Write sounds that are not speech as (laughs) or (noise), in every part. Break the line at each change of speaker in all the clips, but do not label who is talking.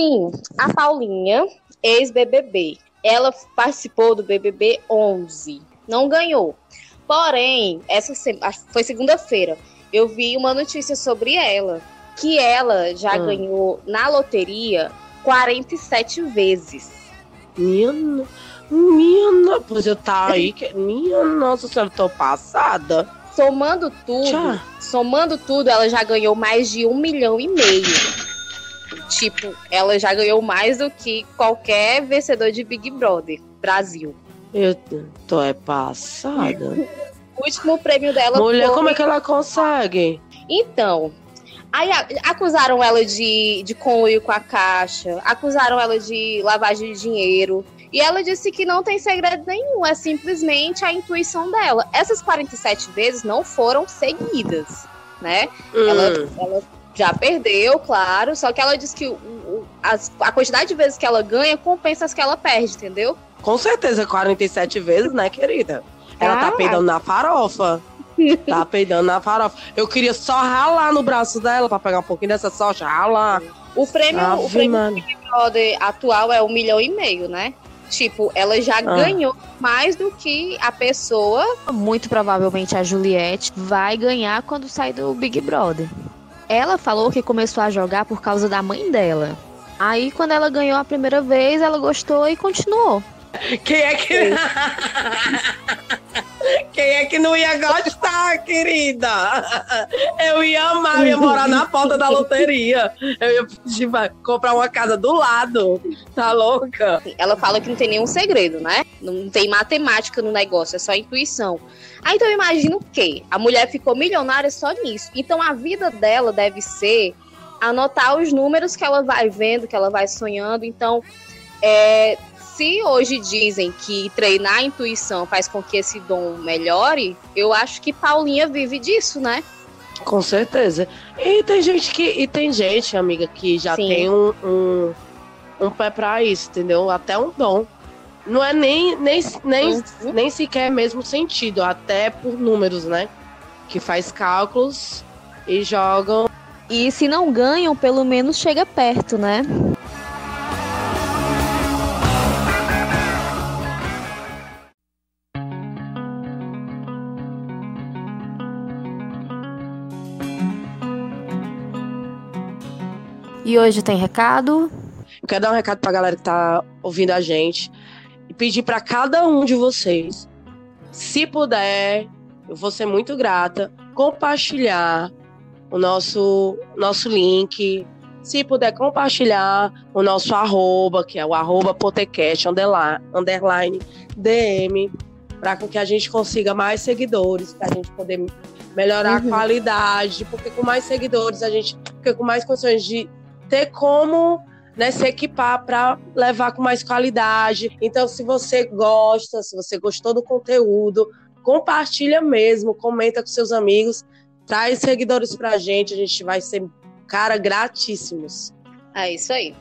Sim, a Paulinha, ex-BBB. Ela participou do BBB 11. Não ganhou. Porém, essa foi segunda-feira. Eu vi uma notícia sobre ela, que ela já hum. ganhou na loteria 47 vezes.
Minha, minha, pois eu tá aí, que, minha nossa senhora, tô passada.
Somando tudo, Tchau. somando tudo, ela já ganhou mais de um milhão e meio. Tipo, ela já ganhou mais do que qualquer vencedor de Big Brother Brasil.
Eu tô é passada.
o último prêmio dela
Mulher, foi... como é que ela consegue?
Então, aí acusaram ela de, de conluio com a Caixa, acusaram ela de lavagem de dinheiro. E ela disse que não tem segredo nenhum, é simplesmente a intuição dela. Essas 47 vezes não foram seguidas, né? Hum. Ela, ela já perdeu, claro, só que ela diz que o, o, as, a quantidade de vezes que ela ganha compensa as que ela perde, entendeu?
Com certeza, 47 vezes, né, querida? Ela tá ah. tá peidando na farofa. Tá peidando na farofa. Eu queria só ralar no braço dela pra pegar um pouquinho dessa sorte, ralar.
O prêmio, Ave, o prêmio Big Brother atual é um milhão e meio, né? Tipo, ela já ah. ganhou mais do que a pessoa. Muito provavelmente a Juliette vai ganhar quando sair do Big Brother. Ela falou que começou a jogar por causa da mãe dela. Aí, quando ela ganhou a primeira vez, ela gostou e continuou.
Quem é que. (laughs) Quem é que não ia gostar, querida? Eu ia amar, eu ia morar na porta da loteria. Eu ia pedir pra comprar uma casa do lado. Tá louca?
Ela fala que não tem nenhum segredo, né? Não tem matemática no negócio, é só intuição. Aí então eu imagino o quê? A mulher ficou milionária só nisso. Então a vida dela deve ser anotar os números que ela vai vendo, que ela vai sonhando. Então, é, se hoje dizem que treinar a intuição faz com que esse dom melhore, eu acho que Paulinha vive disso, né?
Com certeza. E tem gente que. E tem gente, amiga, que já Sim. tem um, um, um pé pra isso, entendeu? Até um dom. Não é nem, nem, nem, uhum. nem sequer mesmo sentido, até por números, né? Que faz cálculos e jogam.
E se não ganham, pelo menos chega perto, né? E hoje tem recado?
Eu quero dar um recado pra galera que tá ouvindo a gente e pedir para cada um de vocês, se puder, eu vou ser muito grata, compartilhar o nosso, nosso link. Se puder compartilhar o nosso arroba, que é o arroba potecast, underline, DM, para que a gente consiga mais seguidores, para a gente poder melhorar uhum. a qualidade, porque com mais seguidores a gente fica com mais condições de ter como né, se equipar para levar com mais qualidade. Então, se você gosta, se você gostou do conteúdo, compartilha mesmo, comenta com seus amigos, traz seguidores para a gente, a gente vai ser, cara, gratíssimos.
É isso aí.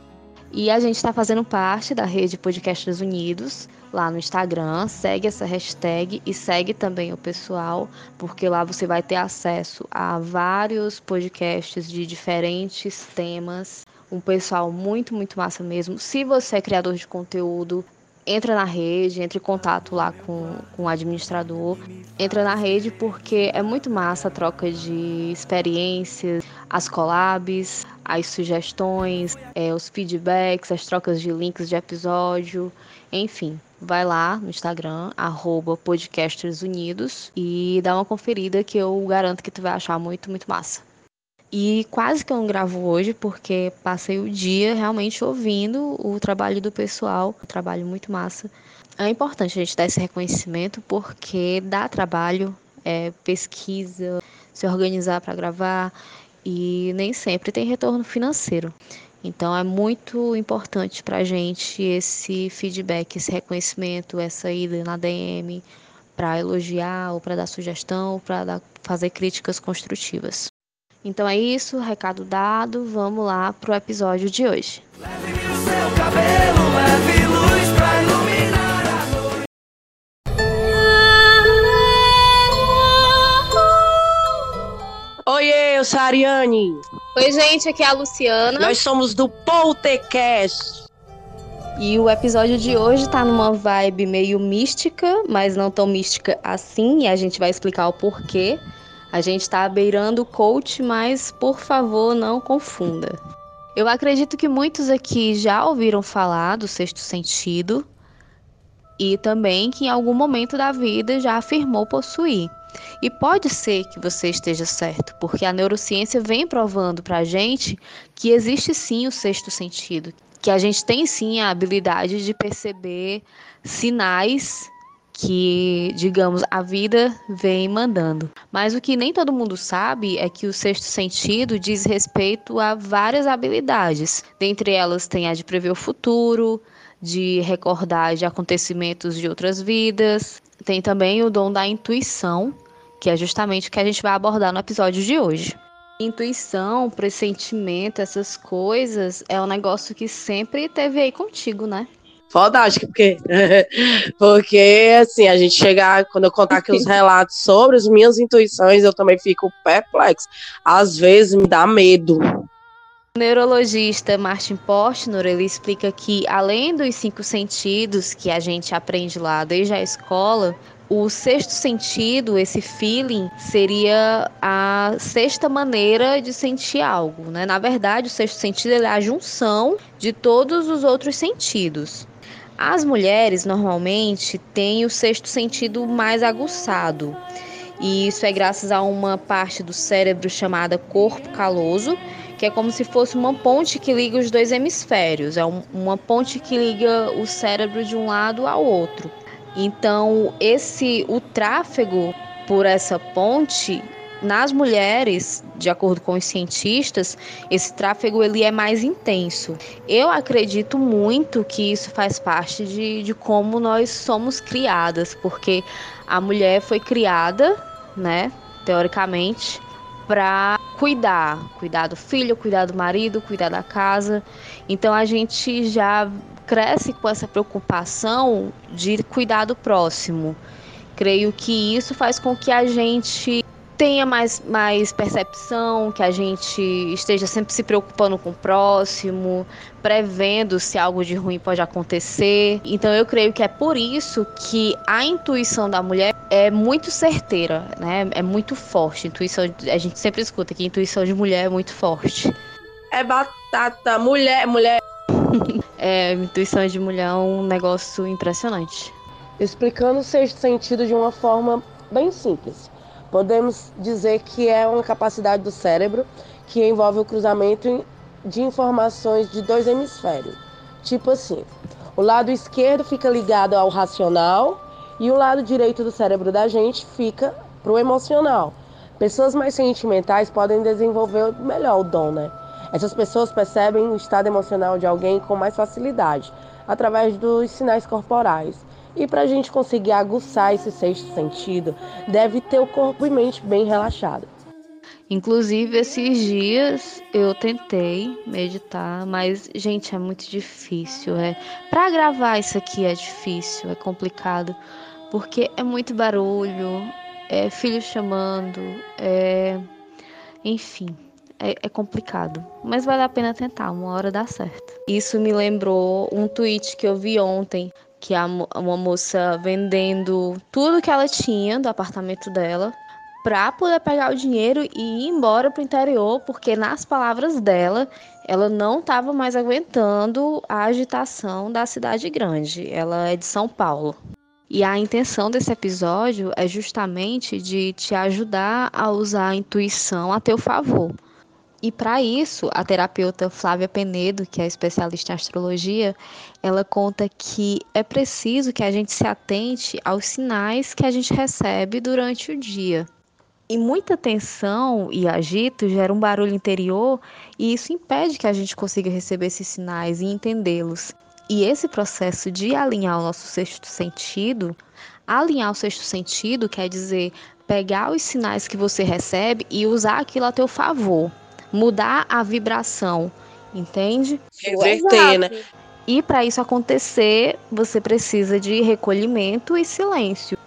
E a gente está fazendo parte da rede Podcasts Unidos lá no Instagram. Segue essa hashtag e segue também o pessoal, porque lá você vai ter acesso a vários podcasts de diferentes temas. Um pessoal muito, muito massa mesmo. Se você é criador de conteúdo, entra na rede, entre em contato lá com, com o administrador. Entra na rede porque é muito massa a troca de experiências, as collabs, as sugestões, é, os feedbacks, as trocas de links de episódio, enfim vai lá no Instagram, arroba e dá uma conferida que eu garanto que tu vai achar muito, muito massa. E quase que eu não gravo hoje, porque passei o dia realmente ouvindo o trabalho do pessoal, um trabalho muito massa. É importante a gente dar esse reconhecimento, porque dá trabalho, é, pesquisa, se organizar para gravar, e nem sempre tem retorno financeiro. Então é muito importante para a gente esse feedback, esse reconhecimento, essa ida na DM para elogiar ou para dar sugestão, para fazer críticas construtivas. Então é isso, recado dado, vamos lá para o episódio de hoje. Música
seu cabelo, leve
Oiê, eu sou a Ariane.
Oi, gente, aqui é a Luciana.
Nós somos do Poltecast.
E o episódio de hoje tá numa vibe meio mística, mas não tão mística assim, e a gente vai explicar o porquê. A gente tá beirando o coach, mas por favor, não confunda. Eu acredito que muitos aqui já ouviram falar do sexto sentido e também que em algum momento da vida já afirmou possuir. E pode ser que você esteja certo, porque a neurociência vem provando pra gente que existe sim o sexto sentido, que a gente tem sim a habilidade de perceber sinais que, digamos, a vida vem mandando. Mas o que nem todo mundo sabe é que o sexto sentido diz respeito a várias habilidades. Dentre elas tem a de prever o futuro, de recordar de acontecimentos de outras vidas. Tem também o dom da intuição, que é justamente o que a gente vai abordar no episódio de hoje. Intuição, pressentimento, essas coisas é um negócio que sempre teve aí contigo, né?
Fodástica, porque, (laughs) porque assim, a gente chegar, quando eu contar aqui os (laughs) relatos sobre as minhas intuições, eu também fico perplexo. Às vezes me dá medo.
O neurologista Martin Portner, ele explica que além dos cinco sentidos que a gente aprende lá desde a escola, o sexto sentido, esse feeling, seria a sexta maneira de sentir algo, né? Na verdade, o sexto sentido é a junção de todos os outros sentidos. As mulheres normalmente têm o sexto sentido mais aguçado. E isso é graças a uma parte do cérebro chamada corpo caloso, que é como se fosse uma ponte que liga os dois hemisférios. É um, uma ponte que liga o cérebro de um lado ao outro. Então, esse o tráfego por essa ponte nas mulheres, de acordo com os cientistas, esse tráfego ele é mais intenso. Eu acredito muito que isso faz parte de, de como nós somos criadas, porque a mulher foi criada, né, teoricamente, para cuidar, cuidar do filho, cuidar do marido, cuidar da casa. Então a gente já cresce com essa preocupação de cuidar do próximo. Creio que isso faz com que a gente tenha mais, mais percepção, que a gente esteja sempre se preocupando com o próximo, prevendo se algo de ruim pode acontecer. Então eu creio que é por isso que a intuição da mulher é muito certeira, né? É muito forte. Intuição, a gente sempre escuta que a intuição de mulher é muito forte.
É batata, mulher, mulher. (laughs)
é, intuição de mulher é um negócio impressionante.
Explicando o sexto sentido de uma forma bem simples. Podemos dizer que é uma capacidade do cérebro que envolve o cruzamento de informações de dois hemisférios. Tipo assim, o lado esquerdo fica ligado ao racional e o lado direito do cérebro da gente fica pro emocional. Pessoas mais sentimentais podem desenvolver melhor o dom, né? Essas pessoas percebem o estado emocional de alguém com mais facilidade, através dos sinais corporais. E para a gente conseguir aguçar esse sexto sentido, deve ter o corpo e mente bem relaxado.
Inclusive, esses dias eu tentei meditar, mas, gente, é muito difícil. É Para gravar isso aqui é difícil, é complicado, porque é muito barulho, é filho chamando, é. Enfim, é, é, complicado. Mas vale a pena tentar, uma hora dá certo. Isso me lembrou um tweet que eu vi ontem que é uma moça vendendo tudo que ela tinha do apartamento dela para poder pegar o dinheiro e ir embora para o interior, porque nas palavras dela, ela não estava mais aguentando a agitação da cidade grande. Ela é de São Paulo. E a intenção desse episódio é justamente de te ajudar a usar a intuição a teu favor. E para isso, a terapeuta Flávia Penedo, que é especialista em astrologia, ela conta que é preciso que a gente se atente aos sinais que a gente recebe durante o dia. E muita tensão e agito gera um barulho interior e isso impede que a gente consiga receber esses sinais e entendê-los. E esse processo de alinhar o nosso sexto sentido, alinhar o sexto sentido quer dizer pegar os sinais que você recebe e usar aquilo a teu favor mudar a vibração, entende?
Reverter, né?
E para isso acontecer, você precisa de recolhimento e silêncio.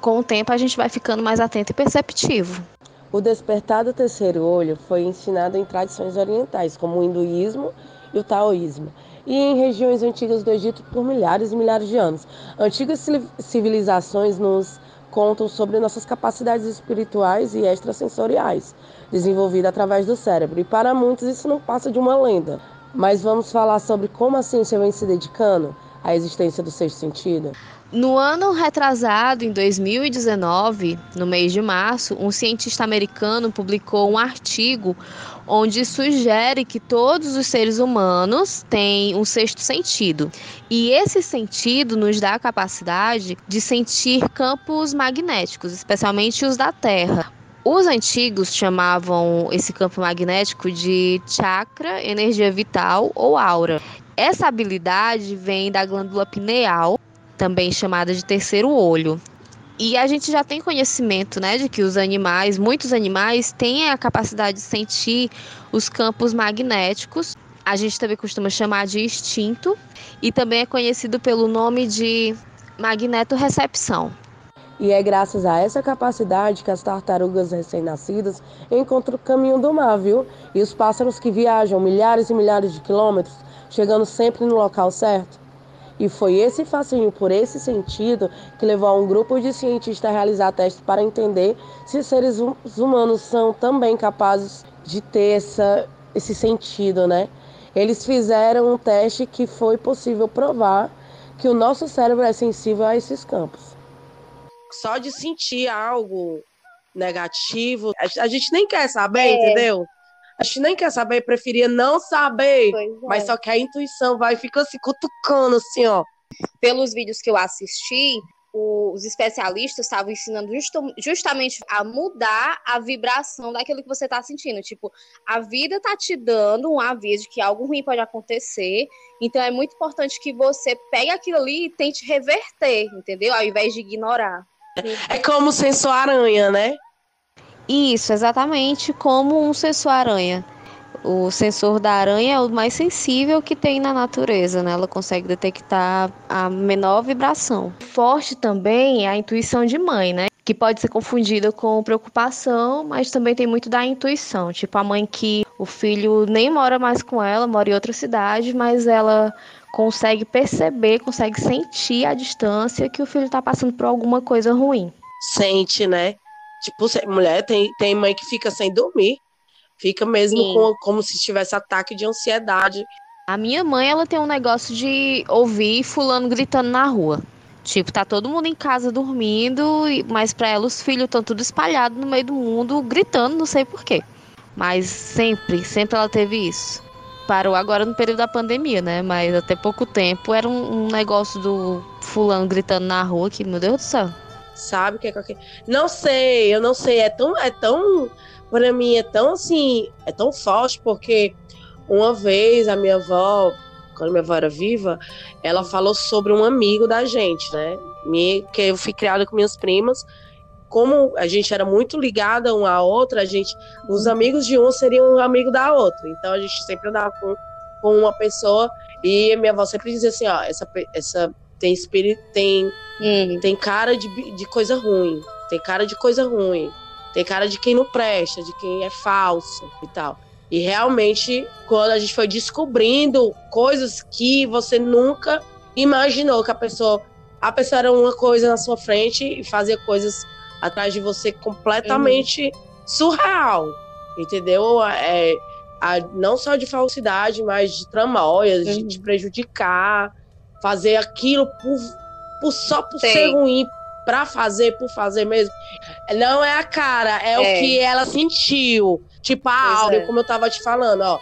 Com o tempo, a gente vai ficando mais atento e perceptivo.
O despertar do terceiro olho foi ensinado em tradições orientais, como o hinduísmo e o taoísmo, e em regiões antigas do Egito por milhares e milhares de anos. Antigas civilizações nos contam sobre nossas capacidades espirituais e extrasensoriais, desenvolvidas através do cérebro. E para muitos isso não passa de uma lenda. Mas vamos falar sobre como a ciência vem se dedicando à existência do sexto sentido?
No ano retrasado, em 2019, no mês de março, um cientista americano publicou um artigo onde sugere que todos os seres humanos têm um sexto sentido. E esse sentido nos dá a capacidade de sentir campos magnéticos, especialmente os da Terra. Os antigos chamavam esse campo magnético de chakra, energia vital ou aura. Essa habilidade vem da glândula pineal, também chamada de terceiro olho. E a gente já tem conhecimento, né, de que os animais, muitos animais, têm a capacidade de sentir os campos magnéticos. A gente também costuma chamar de instinto e também é conhecido pelo nome de magnetorrecepção.
E é graças a essa capacidade que as tartarugas recém-nascidas encontram o caminho do mar, viu? E os pássaros que viajam milhares e milhares de quilômetros, chegando sempre no local certo. E foi esse fascínio por esse sentido que levou a um grupo de cientistas a realizar testes para entender se seres hum, humanos são também capazes de ter essa, esse sentido, né? Eles fizeram um teste que foi possível provar que o nosso cérebro é sensível a esses campos. Só de sentir algo negativo, a gente nem quer saber, é. entendeu? A gente nem quer saber, preferia não saber. É. Mas só que a intuição vai e fica se cutucando, assim, ó.
Pelos vídeos que eu assisti, os especialistas estavam ensinando justamente a mudar a vibração daquilo que você está sentindo. Tipo, a vida tá te dando um aviso de que algo ruim pode acontecer. Então é muito importante que você pegue aquilo ali e tente reverter, entendeu? Ao invés de ignorar.
É como o sensor aranha, né?
Isso, exatamente como um sensor aranha. O sensor da aranha é o mais sensível que tem na natureza, né? Ela consegue detectar a menor vibração. Forte também é a intuição de mãe, né? Que pode ser confundida com preocupação, mas também tem muito da intuição. Tipo a mãe que o filho nem mora mais com ela, mora em outra cidade, mas ela consegue perceber, consegue sentir a distância que o filho está passando por alguma coisa ruim.
Sente, né? Tipo, mulher tem, tem mãe que fica sem dormir. Fica mesmo com, como se tivesse ataque de ansiedade.
A minha mãe, ela tem um negócio de ouvir fulano gritando na rua. Tipo, tá todo mundo em casa dormindo, mas para ela os filhos estão tudo espalhados no meio do mundo, gritando, não sei porquê. Mas sempre, sempre ela teve isso. Parou agora no período da pandemia, né? Mas até pouco tempo era um, um negócio do fulano gritando na rua que, meu Deus do céu
sabe que é qualquer. Não sei, eu não sei. É tão, é tão, para mim é tão assim, é tão forte porque uma vez a minha avó, quando minha avó era viva, ela falou sobre um amigo da gente, né? Me, que eu fui criada com minhas primas. Como a gente era muito ligada uma à outra, a gente, os amigos de um seriam um amigo da outra. Então a gente sempre andava com, com uma pessoa e minha avó sempre dizia assim, ó, essa, essa tem espírito, tem Uhum. Tem cara de, de coisa ruim. Tem cara de coisa ruim. Tem cara de quem não presta, de quem é falso e tal. E realmente, quando a gente foi descobrindo coisas que você nunca imaginou que a pessoa. A pessoa era uma coisa na sua frente e fazia coisas atrás de você completamente uhum. surreal. Entendeu? É, a, não só de falsidade, mas de tramóias, uhum. de te prejudicar, fazer aquilo por por, só por Sim. ser ruim, pra fazer, por fazer mesmo. Não é a cara, é, é. o que ela sentiu. Tipo a Áurea, é. como eu tava te falando, ó.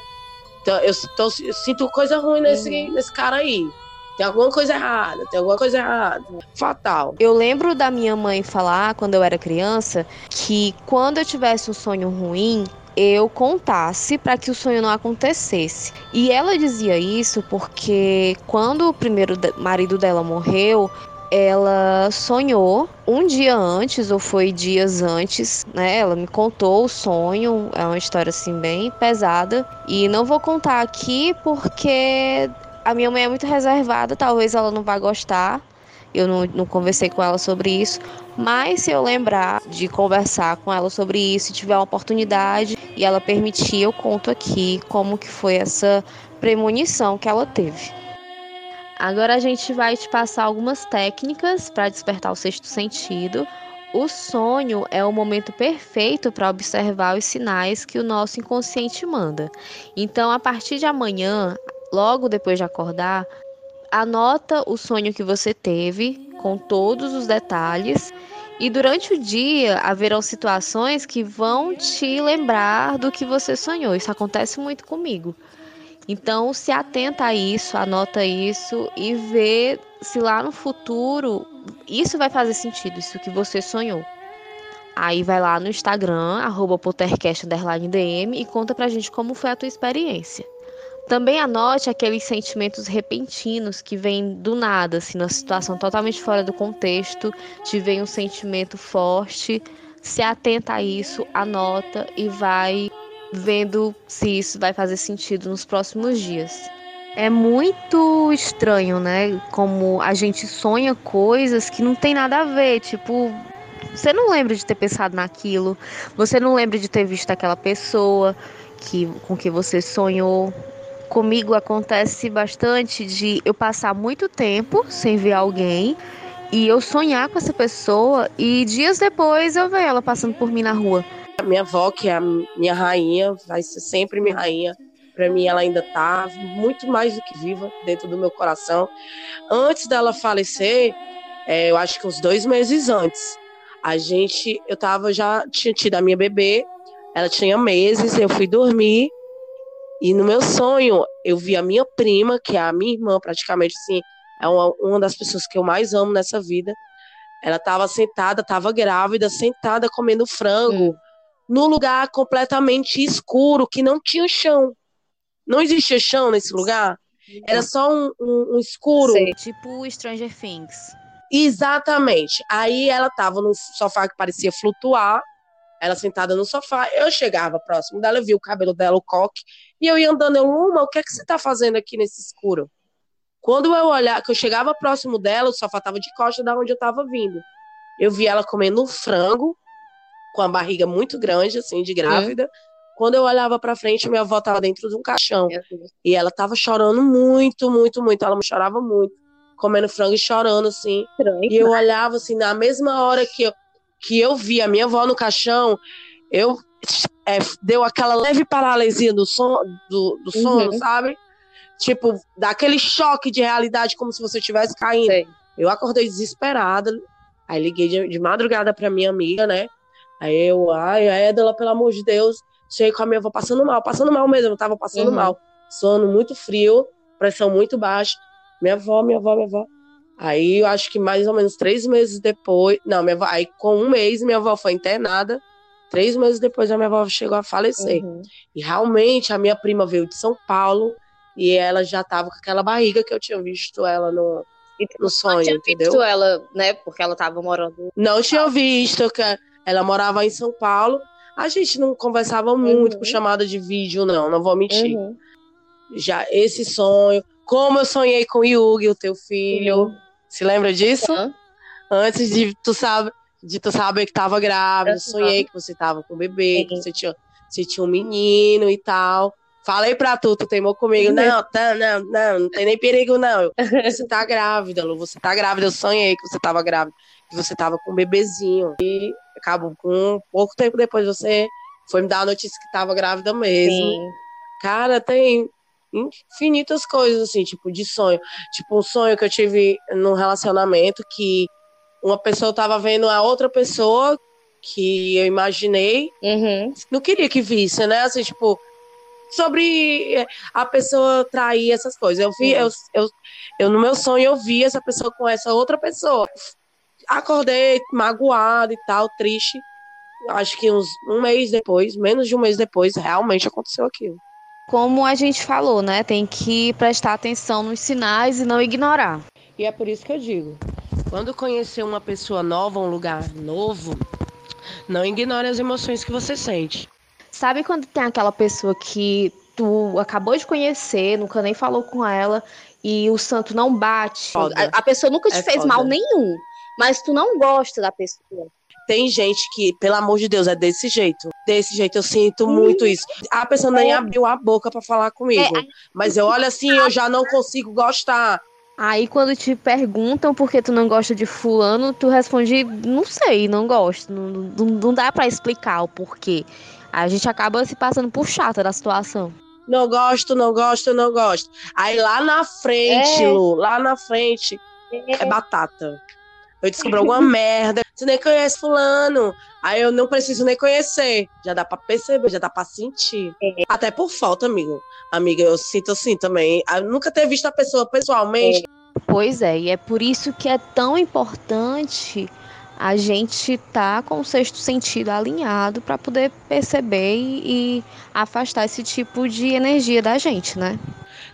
Então, eu, tô, eu sinto coisa ruim nesse, uhum. nesse cara aí. Tem alguma coisa errada, tem alguma coisa errada. Fatal.
Eu lembro da minha mãe falar, quando eu era criança, que quando eu tivesse um sonho ruim, eu contasse para que o sonho não acontecesse. E ela dizia isso porque quando o primeiro marido dela morreu, ela sonhou um dia antes, ou foi dias antes, né? Ela me contou o sonho, é uma história assim bem pesada. E não vou contar aqui porque a minha mãe é muito reservada, talvez ela não vá gostar. Eu não, não conversei com ela sobre isso, mas se eu lembrar de conversar com ela sobre isso, se tiver uma oportunidade e ela permitir, eu conto aqui como que foi essa premonição que ela teve. Agora a gente vai te passar algumas técnicas para despertar o sexto sentido. O sonho é o momento perfeito para observar os sinais que o nosso inconsciente manda. Então, a partir de amanhã, logo depois de acordar, anota o sonho que você teve com todos os detalhes. E durante o dia haverão situações que vão te lembrar do que você sonhou. Isso acontece muito comigo. Então, se atenta a isso, anota isso e vê se lá no futuro isso vai fazer sentido, isso que você sonhou. Aí vai lá no Instagram, arroba e conta pra gente como foi a tua experiência. Também anote aqueles sentimentos repentinos que vêm do nada, assim, numa situação totalmente fora do contexto, te vem um sentimento forte. Se atenta a isso, anota e vai vendo se isso vai fazer sentido nos próximos dias. É muito estranho, né? Como a gente sonha coisas que não tem nada a ver. Tipo, você não lembra de ter pensado naquilo, você não lembra de ter visto aquela pessoa que, com que você sonhou. Comigo acontece bastante de eu passar muito tempo sem ver alguém e eu sonhar com essa pessoa e dias depois eu ver ela passando por mim na rua.
A minha avó, que é a minha rainha, vai ser sempre minha rainha. Para mim, ela ainda tá muito mais do que viva dentro do meu coração. Antes dela falecer, é, eu acho que uns dois meses antes, a gente, eu tava já tinha tido a minha bebê, ela tinha meses, eu fui dormir e no meu sonho eu vi a minha prima, que é a minha irmã, praticamente assim, é uma, uma das pessoas que eu mais amo nessa vida. Ela estava sentada, estava grávida, sentada comendo frango. Hum num lugar completamente escuro, que não tinha chão. Não existia chão nesse lugar. Era só um, um, um escuro. Sei,
tipo Stranger Things.
Exatamente. Aí ela tava num sofá que parecia flutuar. Ela sentada no sofá. Eu chegava próximo dela, eu vi o cabelo dela, o coque. E eu ia andando. Eu, Uma, o que é que você tá fazendo aqui nesse escuro? Quando eu olhar, que eu chegava próximo dela, o sofá tava de costa da onde eu tava vindo. Eu vi ela comendo um frango com a barriga muito grande, assim, de grávida. Hum. Quando eu olhava para frente, minha avó tava dentro de um caixão. E ela tava chorando muito, muito, muito. Ela chorava muito. Comendo frango e chorando, assim. E eu olhava, assim, na mesma hora que eu, que eu vi a minha avó no caixão, eu é, deu aquela leve paralisia do, som, do, do sono, uhum. sabe? Tipo, daquele choque de realidade, como se você estivesse caindo. Sei. Eu acordei desesperada. Aí liguei de, de madrugada pra minha amiga, né? Aí eu, ai, a Edela, pelo amor de Deus, cheguei com a minha avó passando mal, passando mal mesmo, eu tava passando uhum. mal. Sono muito frio, pressão muito baixa. Minha avó, minha avó, minha avó. Aí eu acho que mais ou menos três meses depois. Não, minha avó, aí com um mês minha avó foi internada. Três meses depois a minha avó chegou a falecer. Uhum. E realmente a minha prima veio de São Paulo e ela já tava com aquela barriga que eu tinha visto ela no, no sonho, não tinha entendeu?
visto ela, né? Porque ela tava morando.
Não tinha visto, que ela morava em São Paulo. A gente não conversava muito uhum. por chamada de vídeo, não, não vou mentir. Uhum. Já esse sonho, como eu sonhei com o Yugi, o teu filho. Uhum. Se lembra disso? Antes de tu saber, de tu saber que tava grávida, sonhei que você tava com o bebê, que você tinha, você tinha um menino e tal. Falei pra tu, tu teimou comigo. Não, tá, não, não, não tem nem perigo, não. Você tá grávida, Lu. Você tá grávida. Eu sonhei que você tava grávida. Que você tava com um bebezinho. E acabou com pouco tempo depois você foi me dar a notícia que tava grávida mesmo. Sim. Cara, tem infinitas coisas, assim, tipo, de sonho. Tipo, um sonho que eu tive num relacionamento que uma pessoa tava vendo a outra pessoa que eu imaginei. Uhum. Não queria que visse, né? Assim, tipo, sobre a pessoa trair essas coisas. Eu vi, uhum. eu, eu, eu, no meu sonho, eu vi essa pessoa com essa outra pessoa acordei magoado e tal, triste. Acho que uns um mês depois, menos de um mês depois, realmente aconteceu aquilo.
Como a gente falou, né? Tem que prestar atenção nos sinais e não ignorar.
E é por isso que eu digo: quando conhecer uma pessoa nova, um lugar novo, não ignore as emoções que você sente.
Sabe quando tem aquela pessoa que tu acabou de conhecer, nunca nem falou com ela, e o santo não bate.
A, a pessoa nunca te
É
fez
foda.
mal nenhum, mas tu não gosta da pessoa.
Tem gente que, pelo amor de Deus, é desse jeito. Desse jeito, eu sinto muito isso. A pessoa nem
É.
abriu a boca pra falar comigo.
É,
Mas eu olho assim, eu já não consigo gostar.
Aí quando te perguntam por que tu não gosta de fulano, tu responde, não sei, não gosto. Não, não, não dá pra explicar o porquê. A gente acaba se passando por chata da situação.
Não gosto, não gosto, não gosto. Aí lá na frente,
É.
Lu, lá na frente, é batata. Eu descobri alguma merda. Você nem conhece fulano. Aí eu não preciso nem conhecer. Já dá pra perceber, já dá pra sentir. Até por falta, amigo. Amiga, eu sinto assim também. Eu nunca ter visto a pessoa pessoalmente.
Pois é, e é por isso que é tão importante a gente tá com o sexto sentido alinhado para poder perceber e, e afastar esse tipo de energia da gente, né?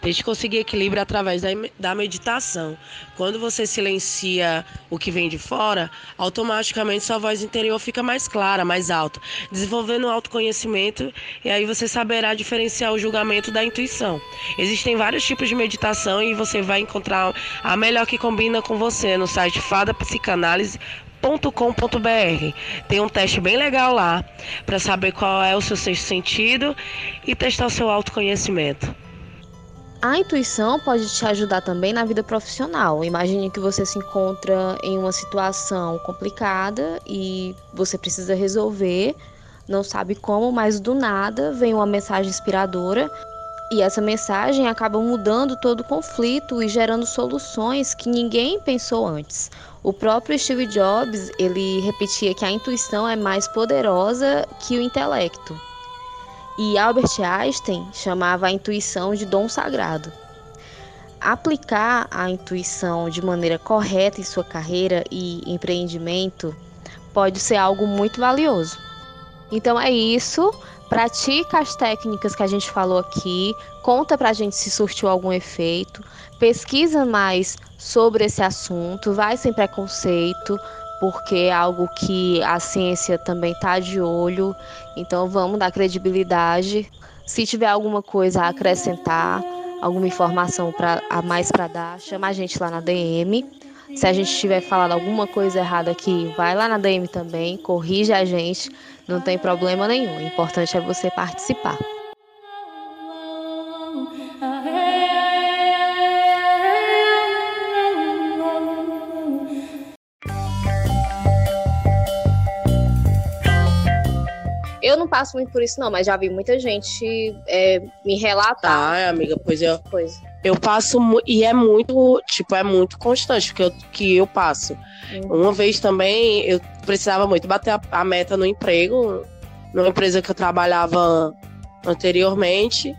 A gente conseguir equilíbrio através da, da meditação. Quando você silencia o que vem de fora, automaticamente sua voz interior fica mais clara, mais alta, desenvolvendo o autoconhecimento e aí você saberá diferenciar o julgamento da intuição. Existem vários tipos de meditação e você vai encontrar a melhor que combina com você no site fadapsicanálise.com.br. Tem um teste bem legal lá para saber qual é o seu sexto sentido e testar o seu autoconhecimento.
A intuição pode te ajudar também na vida profissional. Imagine que você se encontra em uma situação complicada e você precisa resolver, não sabe como, mas do nada vem uma mensagem inspiradora e essa mensagem acaba mudando todo o conflito e gerando soluções que ninguém pensou antes. O próprio Steve Jobs, ele repetia que a intuição é mais poderosa que o intelecto. E Albert Einstein chamava a intuição de dom sagrado. Aplicar a intuição de maneira correta em sua carreira e empreendimento pode ser algo muito valioso. Então é isso. Pratica as técnicas que a gente falou aqui, conta pra gente se surtiu algum efeito, pesquisa mais sobre esse assunto, vai sem preconceito, porque é algo que a ciência também está de olho. Então vamos dar credibilidade. Se tiver alguma coisa a acrescentar, alguma informação pra, a mais para dar, chama a gente lá na DM. Se a gente tiver falado alguma coisa errada aqui, vai lá na DM também, corrige a gente, não tem problema nenhum. O importante é você participar.
Passo muito por isso, não, mas já vi muita gente é, me relatar
Tá, amiga, pois eu,
coisa.
eu passo e é muito, tipo, é muito constante que eu, que eu passo. Uma vez também eu precisava muito bater a, a meta no emprego, numa empresa que eu trabalhava anteriormente,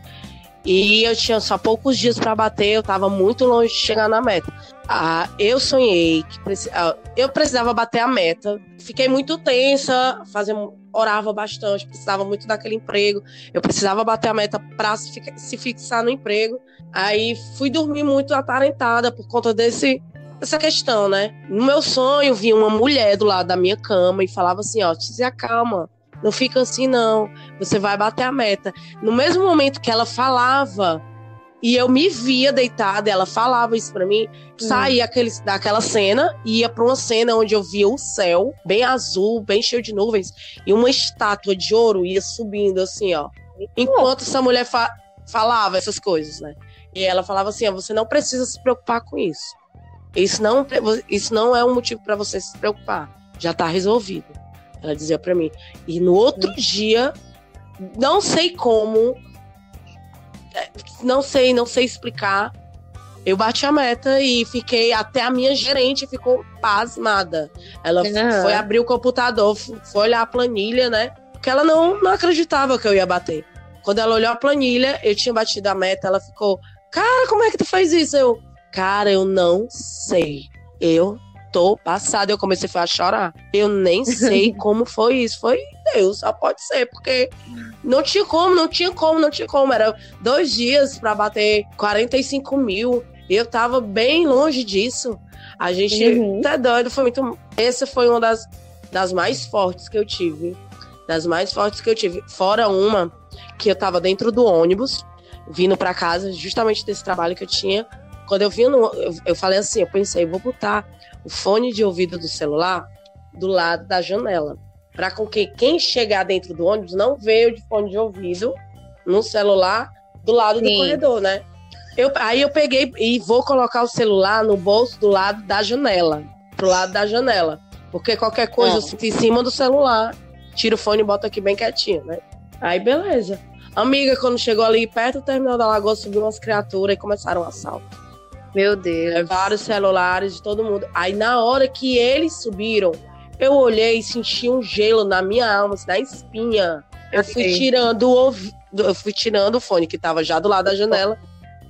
e eu tinha só poucos dias para bater, eu tava muito longe de chegar na meta. Ah, eu sonhei que preci- ah, eu precisava bater a meta. Fiquei muito tensa, fazia, orava bastante, precisava muito daquele emprego. Eu precisava bater a meta para se fixar no emprego. Aí fui dormir muito atarentada por conta desse essa questão, né? No meu sonho, vi uma mulher do lado da minha cama e falava assim: ó, se acalma, não fica assim, não. Você vai bater a meta. No mesmo momento que ela falava, e eu me via deitada, ela falava isso pra mim, saía aquele, daquela cena e ia pra uma cena onde eu via o céu, bem azul, bem cheio de nuvens, e uma estátua de ouro ia subindo assim, ó. Enquanto essa mulher fa- falava essas coisas, né? E ela falava assim: ó, você não precisa se preocupar com isso. Isso não, isso não é um motivo para você se preocupar. Já tá resolvido. Ela dizia para mim. E no outro dia, não sei como, é, não sei, não sei explicar. Eu bati a meta e fiquei, até a minha gerente ficou pasmada. Ela
Aham.
foi abrir o computador, foi olhar a planilha, né? Porque ela não, não acreditava que eu ia bater. Quando ela olhou a planilha, eu tinha batido a meta, ela ficou, cara, como é que tu fez isso? Eu, cara, eu não sei. Eu tô passada. Eu comecei a chorar. Eu nem sei (laughs) como foi isso. Foi Deus, só pode ser, porque não tinha como, não tinha como, não tinha como. Era dois dias pra bater 45 mil. E eu tava bem longe disso. A gente
Uhum.
tá doido, foi muito. Essa foi uma das, das mais fortes que eu tive. Das mais fortes que eu tive. Fora uma que eu tava dentro do ônibus, vindo pra casa, justamente desse trabalho que eu tinha. quando eu vi, no, eu, eu falei assim, eu pensei, vou botar o fone de ouvido do celular do lado da janela, para com que quem chegar dentro do ônibus não veja de fone de ouvido no celular do lado Sim. do corredor, né? Eu, aí eu peguei e vou colocar o celular no bolso do lado da janela, pro lado da janela, porque qualquer coisa é. eu sinto em cima do celular, tiro o fone e boto aqui bem quietinho, né? Aí beleza. Amiga, quando chegou ali perto do terminal da Lagoa, subiu umas criaturas e começaram o assalto.
Meu Deus.
Vários celulares de todo mundo. Aí na hora que eles subiram, eu olhei e senti um gelo na minha alma, assim, na espinha. Eu fui tirando o eu fui tirando o fone que tava já do lado da janela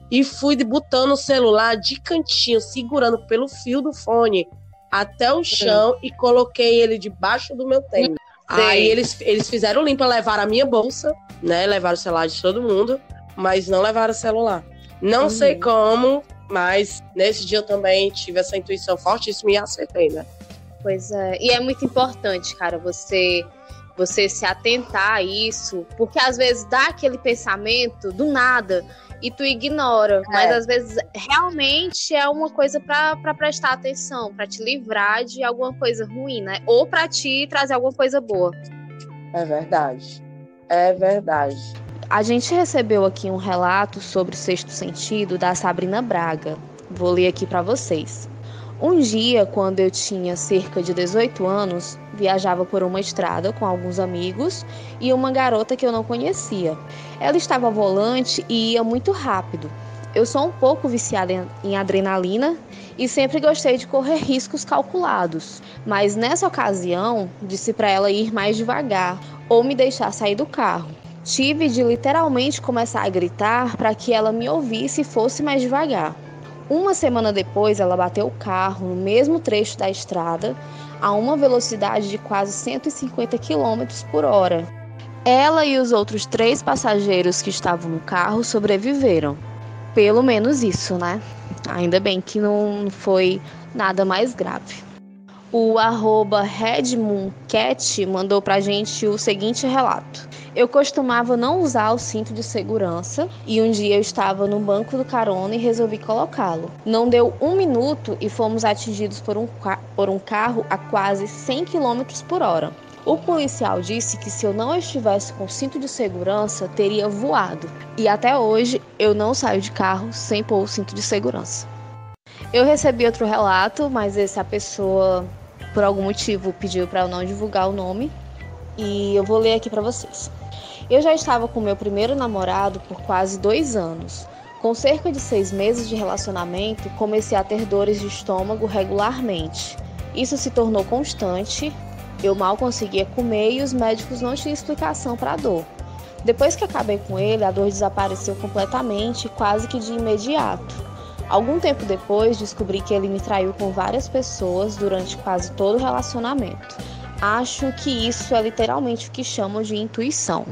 e fui botando o celular de cantinho, segurando pelo fio do fone até o chão Sim. e coloquei ele debaixo do meu tênis. Sim. Aí eles, eles fizeram limpa, levaram a minha bolsa, né? Levaram o celular de todo mundo, mas não levaram o celular. Não uhum. sei como, mas nesse dia eu também tive essa intuição fortíssima e acertei, né?
Pois é. E é muito importante, cara, você você se atentar a isso, porque às vezes dá aquele pensamento do nada e tu ignora. É. Mas às vezes realmente é uma coisa para prestar atenção, para te livrar de alguma coisa ruim, né? Ou para te trazer alguma coisa boa.
É verdade. É verdade.
A gente recebeu aqui um relato sobre o sexto sentido da Sabrina Braga. Vou ler aqui para vocês. Um dia, quando eu tinha cerca de 18 anos, viajava por uma estrada com alguns amigos e uma garota que eu não conhecia. Ela estava ao volante e ia muito rápido. Eu sou um pouco viciada em adrenalina e sempre gostei de correr riscos calculados, mas nessa ocasião disse para ela ir mais devagar ou me deixar sair do carro. Tive de literalmente começar a gritar para que ela me ouvisse e fosse mais devagar. Uma semana depois, ela bateu o carro no mesmo trecho da estrada a uma velocidade de quase 150 km por hora. Ela e os outros três passageiros que estavam no carro sobreviveram. Pelo menos isso, né? Ainda bem que não foi nada mais grave. O arroba RedmoonCat mandou pra gente o seguinte relato. Eu costumava não usar o cinto de segurança e um dia eu estava no banco do carona e resolvi colocá-lo. Não deu um minuto e fomos atingidos por um, por um carro a quase 100 km por hora. O policial disse que se eu não estivesse com cinto de segurança, teria voado. E até hoje eu não saio de carro sem pôr o cinto de segurança. Eu recebi outro relato, mas essa pessoa, por algum motivo, pediu para eu não divulgar o nome. E eu vou ler aqui para vocês. Eu já estava com meu primeiro namorado por quase dois anos. Com cerca de seis meses de relacionamento, comecei a ter dores de estômago regularmente. Isso se tornou constante. Eu mal conseguia comer e os médicos não tinham explicação para a dor. Depois que acabei com ele, a dor desapareceu completamente, quase que de imediato. Algum tempo depois, descobri que ele me traiu com várias pessoas durante quase todo o relacionamento. Acho que isso é literalmente o que chamam de intuição.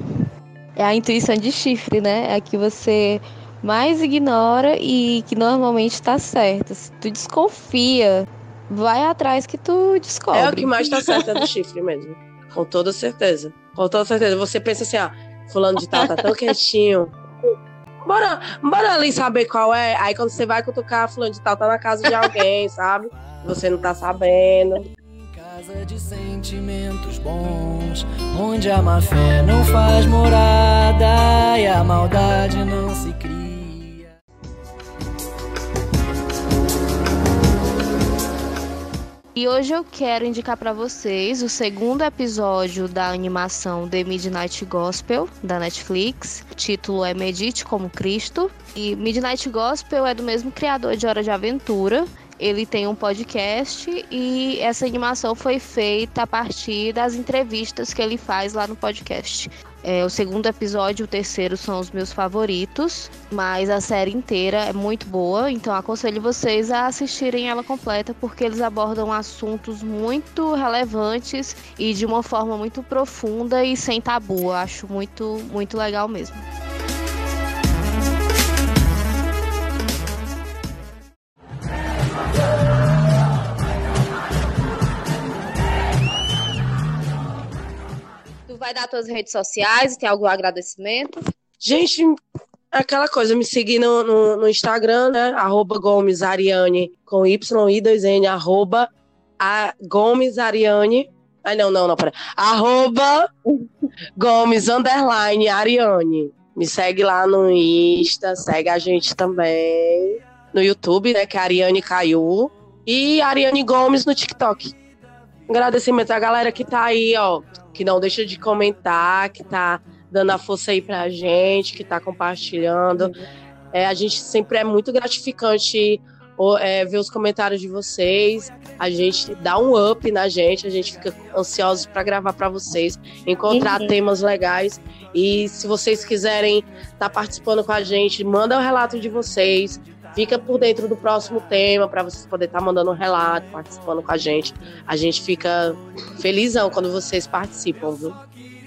É a intuição de chifre, né? É a que você mais ignora e que normalmente está certa. Se tu desconfia, vai atrás que tu descobre.
É o que mais está certo é do chifre mesmo. Com toda certeza. Com toda certeza. Você pensa assim, ah, fulano de tal tá tão quietinho bora, bora ali saber qual é. Aí quando você vai cutucar, fulano de tal tá na casa de alguém, sabe? Você não tá sabendo.
Casa de sentimentos bons, onde a má fé não faz morada e a maldade não se cria.
E hoje eu quero indicar para vocês o segundo episódio da animação The Midnight Gospel da Netflix. O título é Medite como Cristo. E Midnight Gospel é do mesmo criador de Hora de Aventura. Ele tem um podcast e essa animação foi feita a partir das entrevistas que ele faz lá no podcast. É, o segundo episódio e o terceiro são os meus favoritos, mas a série inteira é muito boa, então aconselho vocês a assistirem ela completa porque eles abordam assuntos muito relevantes e de uma forma muito profunda e sem tabu. Eu acho muito, muito legal mesmo.
Vai dar suas redes sociais? Tem algum agradecimento?
Gente, aquela coisa, me seguir no, no, no, Instagram, né? Arroba Gomes Ariane com Y e 2 N, arroba a Gomes Ariane. Ai, não, não, não, pera. Arroba Gomes underline Ariane. Me segue lá no Insta, segue a gente também no YouTube, né? Que é Ariane Caiu. E Ariane Gomes no TikTok. Agradecimento à galera que tá aí, ó. Que não deixa de comentar, que tá dando a força aí pra gente, que tá compartilhando. É, a gente sempre é muito gratificante é, ver os comentários de vocês. A gente dá um up na gente, a gente fica ansiosos para gravar para vocês, encontrar uhum. temas legais. E se vocês quiserem estar tá participando com a gente, manda o relato de vocês. Fica por dentro do próximo tema para vocês poderem estar tá mandando um relato, participando com a gente. A gente fica felizão quando vocês participam, viu?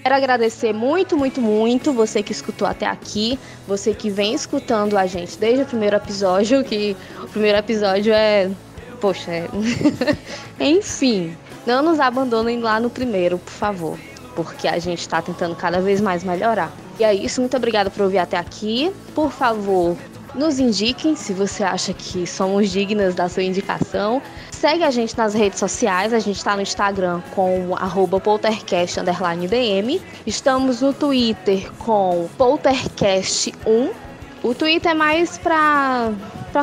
Quero agradecer muito, muito, muito você que escutou até aqui, você que vem escutando a gente desde o primeiro episódio, que o primeiro episódio é. Poxa, é... (laughs) enfim. Não nos abandonem lá no primeiro, por favor, porque a gente está tentando cada vez mais melhorar. E é isso, muito obrigada por ouvir até aqui. Por favor, nos indiquem se você acha que somos dignas da sua indicação. Segue a gente nas redes sociais, a gente está no Instagram com poltercast_dm. Estamos no Twitter com poltercast1. O Twitter é mais para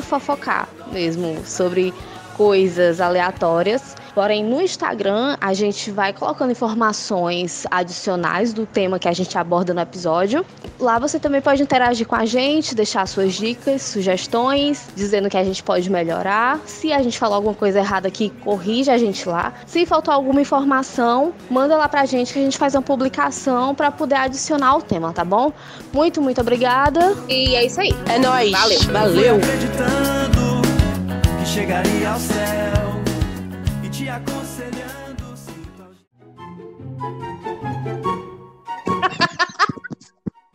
fofocar mesmo sobre coisas aleatórias. Porém, no Instagram, a gente vai colocando informações adicionais do tema que a gente aborda no episódio. Lá você também pode interagir com a gente, deixar suas dicas, sugestões, dizendo que a gente pode melhorar. Se a gente falar alguma coisa errada aqui, corrija a gente lá. Se faltou alguma informação, manda lá pra gente que a gente faz uma publicação para poder adicionar o tema, tá bom? Muito, muito obrigada.
E é isso aí.
É nóis.
Valeu.
Valeu.
Chegaria ao céu te aconselhando.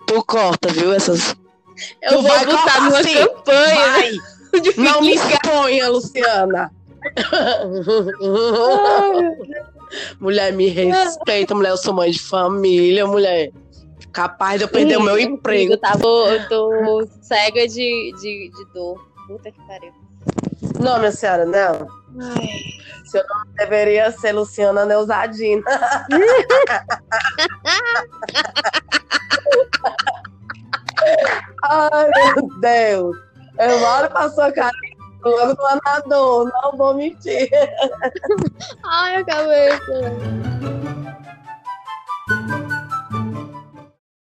Tu corta, viu? Essas.
Eu tu vou vai botar numa assim. campanha. Vai. (laughs)
Não me exponha, Luciana. (laughs) mulher, me respeita, mulher. Eu sou mãe de família, mulher. Capaz de eu perder Sim, o meu emprego.
Tá, eu tô (laughs) cega de, de, de dor. Puta que pariu.
Não, minha senhora, não. Ai. Seu nome deveria ser Luciana Neusadina. (laughs) Ai, meu Deus. Eu moro pra sua cara logo do anador, não vou mentir.
Ai, a cabeça.